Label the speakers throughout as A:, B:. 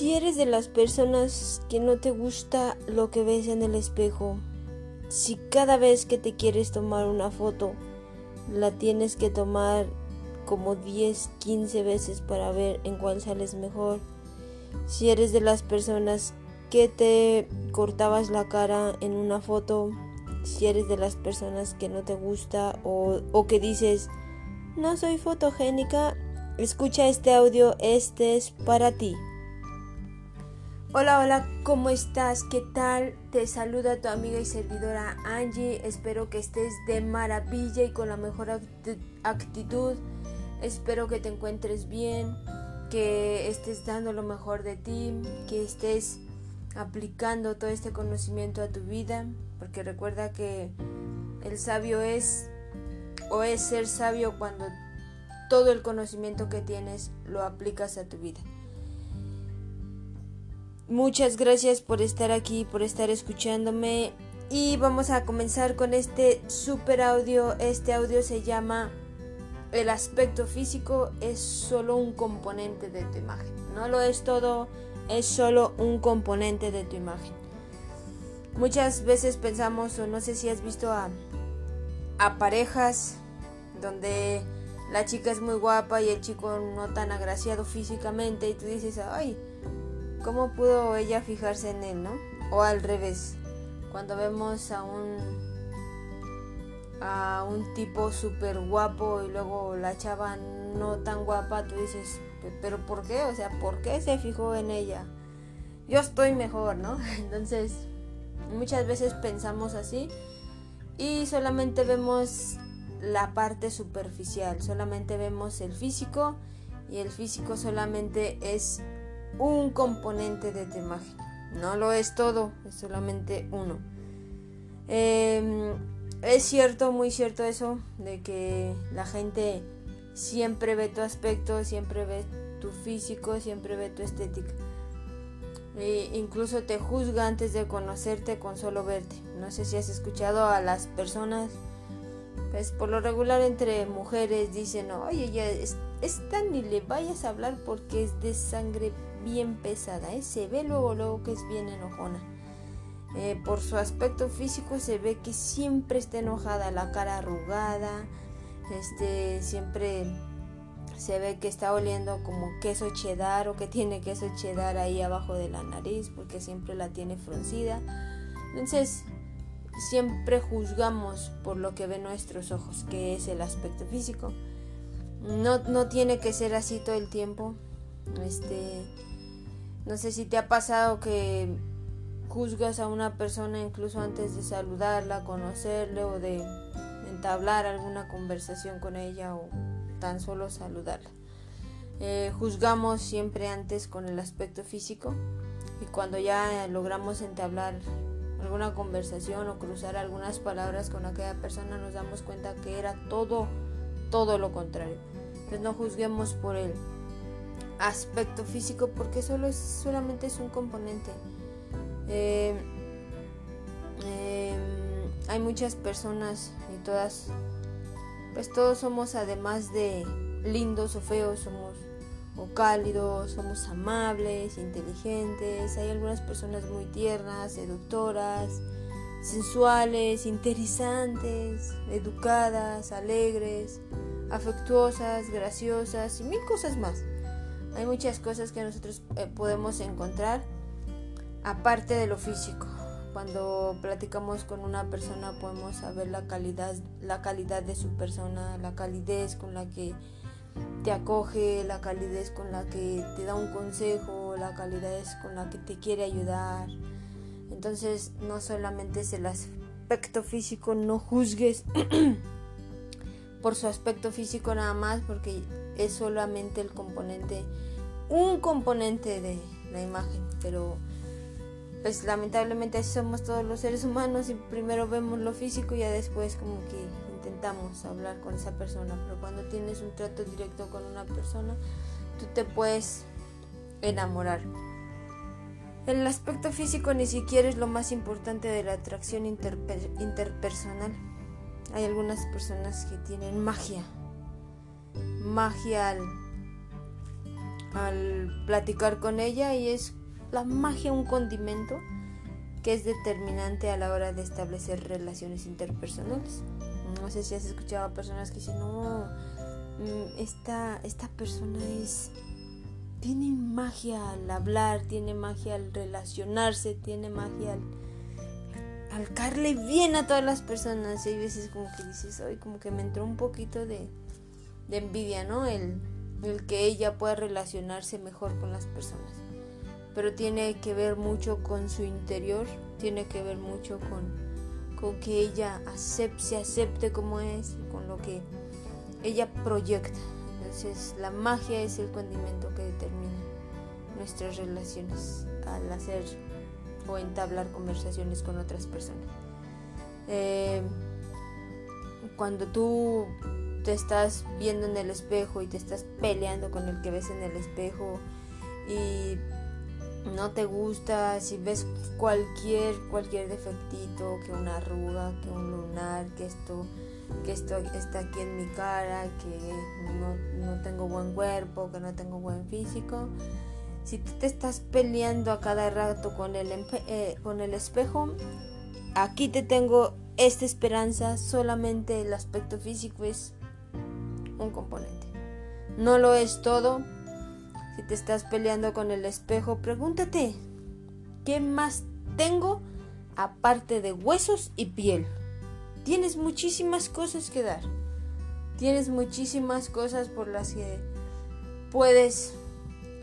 A: Si eres de las personas que no te gusta lo que ves en el espejo, si cada vez que te quieres tomar una foto, la tienes que tomar como 10, 15 veces para ver en cuál sales mejor, si eres de las personas que te cortabas la cara en una foto, si eres de las personas que no te gusta o, o que dices, no soy fotogénica, escucha este audio, este es para ti. Hola, hola, ¿cómo estás? ¿Qué tal? Te saluda tu amiga y servidora Angie. Espero que estés de maravilla y con la mejor actitud. Espero que te encuentres bien, que estés dando lo mejor de ti, que estés aplicando todo este conocimiento a tu vida, porque recuerda que el sabio es o es ser sabio cuando todo el conocimiento que tienes lo aplicas a tu vida. Muchas gracias por estar aquí, por estar escuchándome. Y vamos a comenzar con este super audio. Este audio se llama El aspecto físico es solo un componente de tu imagen. No lo es todo, es solo un componente de tu imagen. Muchas veces pensamos, o no sé si has visto a, a parejas donde la chica es muy guapa y el chico no tan agraciado físicamente y tú dices, ay, ¿Cómo pudo ella fijarse en él, no? O al revés, cuando vemos a un a un tipo súper guapo y luego la chava no tan guapa, tú dices, pero ¿por qué? O sea, ¿por qué se fijó en ella? Yo estoy mejor, ¿no? Entonces, muchas veces pensamos así y solamente vemos la parte superficial, solamente vemos el físico y el físico solamente es un componente de tu imagen. No lo es todo, es solamente uno. Em, es cierto, muy cierto eso, de que la gente siempre ve tu aspecto, siempre ve tu físico, siempre ve tu estética. E incluso te juzga antes de conocerte con solo verte. No sé si has escuchado a las personas, pues por lo regular entre mujeres dicen, oye, ya esta ni le vayas a hablar porque es de sangre bien pesada, ¿eh? se ve luego, luego que es bien enojona. Eh, por su aspecto físico se ve que siempre está enojada, la cara arrugada, este, siempre se ve que está oliendo como queso cheddar o que tiene queso cheddar ahí abajo de la nariz porque siempre la tiene fruncida. Entonces, siempre juzgamos por lo que ven nuestros ojos, que es el aspecto físico. No, no tiene que ser así todo el tiempo. Este, no sé si te ha pasado que juzgas a una persona incluso antes de saludarla, conocerle o de entablar alguna conversación con ella o tan solo saludarla. Eh, juzgamos siempre antes con el aspecto físico y cuando ya logramos entablar alguna conversación o cruzar algunas palabras con aquella persona nos damos cuenta que era todo, todo lo contrario. Entonces no juzguemos por él aspecto físico porque solo es, solamente es un componente. Eh, eh, hay muchas personas y todas, pues todos somos además de lindos o feos, somos o cálidos, somos amables, inteligentes, hay algunas personas muy tiernas, seductoras, sensuales, interesantes, educadas, alegres, afectuosas, graciosas y mil cosas más. Hay muchas cosas que nosotros eh, podemos encontrar aparte de lo físico. Cuando platicamos con una persona podemos saber la calidad, la calidad de su persona, la calidez con la que te acoge, la calidez con la que te da un consejo, la calidez con la que te quiere ayudar. Entonces no solamente es el aspecto físico, no juzgues por su aspecto físico nada más, porque es solamente el componente, un componente de la imagen, pero pues lamentablemente así somos todos los seres humanos y primero vemos lo físico y ya después como que intentamos hablar con esa persona, pero cuando tienes un trato directo con una persona, tú te puedes enamorar. El aspecto físico ni siquiera es lo más importante de la atracción interpersonal. Hay algunas personas que tienen magia magia al platicar con ella y es la magia un condimento que es determinante a la hora de establecer relaciones interpersonales. No sé si has escuchado a personas que dicen, no, mm, esta, esta persona es... Tiene magia al hablar, tiene magia al relacionarse, tiene magia al, al bien a todas las personas. Y hay veces como que dices, hoy como que me entró un poquito de, de envidia, ¿no? El, el que ella pueda relacionarse mejor con las personas. Pero tiene que ver mucho con su interior, tiene que ver mucho con, con que ella acepte, se acepte como es, con lo que ella proyecta. Entonces la magia es el condimento que determina nuestras relaciones al hacer o entablar conversaciones con otras personas. Eh, cuando tú te estás viendo en el espejo y te estás peleando con el que ves en el espejo y no te gusta, si ves cualquier cualquier defectito, que una arruga, que un lunar, que esto que esto está aquí en mi cara, que no, tengo buen cuerpo, que no tengo buen físico. Si te estás peleando a cada rato con el, eh, con el espejo, aquí te tengo esta esperanza, solamente el aspecto físico es un componente. No lo es todo. Si te estás peleando con el espejo, pregúntate, ¿qué más tengo aparte de huesos y piel? Tienes muchísimas cosas que dar. Tienes muchísimas cosas por las que puedes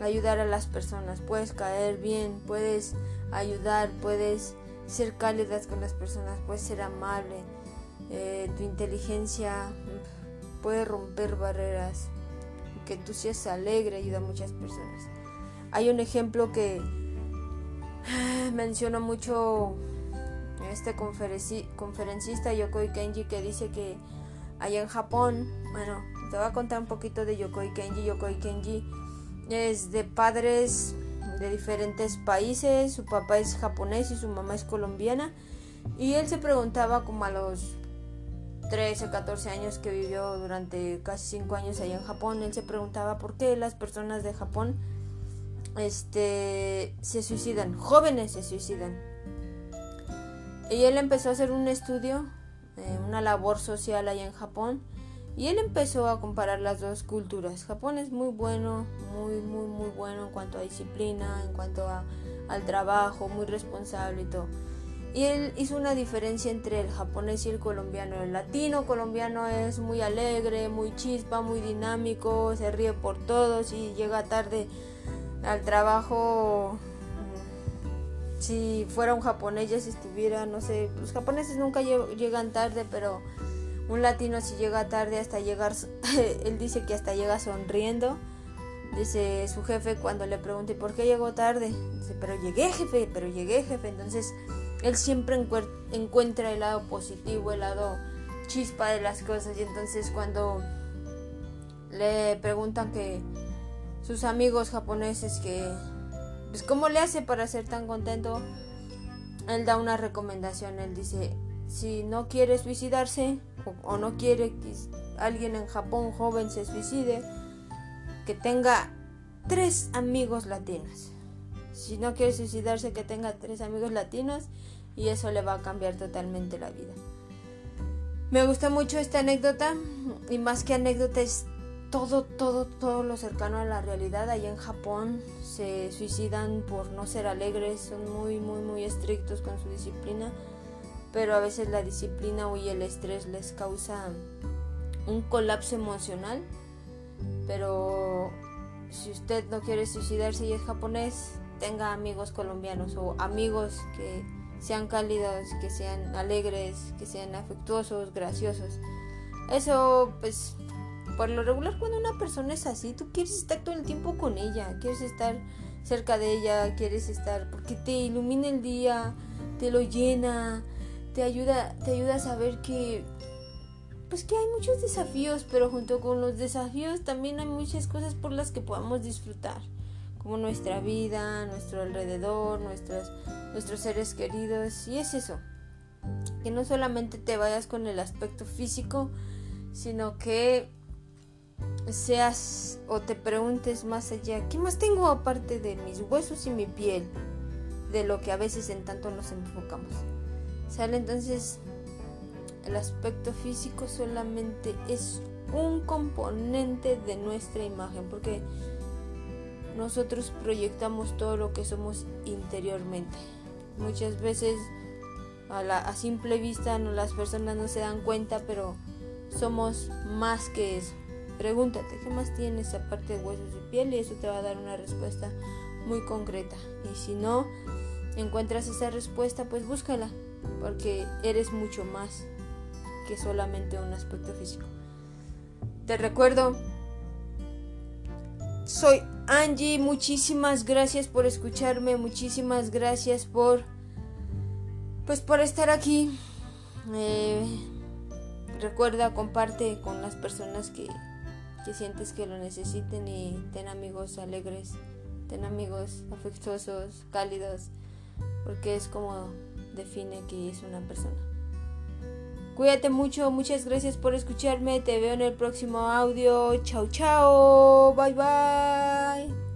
A: ayudar a las personas, puedes caer bien, puedes ayudar, puedes ser cálidas con las personas, puedes ser amable, eh, tu inteligencia puede romper barreras, que tú seas alegre ayuda a muchas personas. Hay un ejemplo que menciona mucho este conferencista Yokoi Kenji que dice que allá en Japón, bueno, te voy a contar un poquito de Yokoi Kenji. Yokoi Kenji es de padres de diferentes países, su papá es japonés y su mamá es colombiana. Y él se preguntaba como a los 13 o 14 años que vivió durante casi 5 años allá en Japón, él se preguntaba por qué las personas de Japón este, se suicidan, jóvenes se suicidan. Y él empezó a hacer un estudio, eh, una labor social allá en Japón, y él empezó a comparar las dos culturas. Japón es muy bueno, muy, muy, muy bueno en cuanto a disciplina, en cuanto a, al trabajo, muy responsable y todo. Y él hizo una diferencia entre el japonés y el colombiano. El latino colombiano es muy alegre, muy chispa, muy dinámico, se ríe por todos y llega tarde al trabajo. Si fuera un japonés ya si estuviera, no sé, los japoneses nunca llegan tarde, pero un latino si llega tarde hasta llegar, él dice que hasta llega sonriendo. Dice su jefe cuando le pregunte por qué llegó tarde. Dice, pero llegué jefe, pero llegué jefe. Entonces él siempre encuentra el lado positivo, el lado chispa de las cosas y entonces cuando le preguntan que sus amigos japoneses que pues cómo le hace para ser tan contento, él da una recomendación, él dice, si no quiere suicidarse o, o no quiere que alguien en Japón joven se suicide, que tenga tres amigos latinos si no quiere suicidarse, que tenga tres amigos latinos y eso le va a cambiar totalmente la vida. Me gusta mucho esta anécdota y más que anécdota es todo, todo, todo lo cercano a la realidad. Allá en Japón se suicidan por no ser alegres, son muy, muy, muy estrictos con su disciplina, pero a veces la disciplina y el estrés les causa un colapso emocional. Pero si usted no quiere suicidarse y es japonés, tenga amigos colombianos o amigos que sean cálidos, que sean alegres, que sean afectuosos, graciosos. Eso, pues, por lo regular cuando una persona es así, tú quieres estar todo el tiempo con ella, quieres estar cerca de ella, quieres estar porque te ilumina el día, te lo llena, te ayuda, te ayuda a saber que pues que hay muchos desafíos, pero junto con los desafíos también hay muchas cosas por las que podamos disfrutar como nuestra vida, nuestro alrededor, nuestros, nuestros seres queridos. Y es eso, que no solamente te vayas con el aspecto físico, sino que seas o te preguntes más allá, ¿qué más tengo aparte de mis huesos y mi piel? De lo que a veces en tanto nos enfocamos. ¿Sale? Entonces, el aspecto físico solamente es un componente de nuestra imagen, porque nosotros proyectamos todo lo que somos interiormente. Muchas veces a, simple vista no, las personas no se dan cuenta, pero somos más que eso. Pregúntate, ¿qué más tienes aparte de huesos y piel? Y eso te va a dar una respuesta muy concreta. Y si no encuentras esa respuesta, pues búscala, porque eres mucho más que solamente un aspecto físico. Te recuerdo, soy Angie, muchísimas gracias por escucharme, muchísimas gracias por pues por estar aquí. Eh, recuerda, comparte con las personas que que sientes que lo necesiten y ten amigos alegres, ten amigos afectuosos, cálidos, porque es como define que es una persona. Cuídate mucho, muchas gracias por escucharme. Te veo en el próximo audio. Chao, chao. Bye, bye.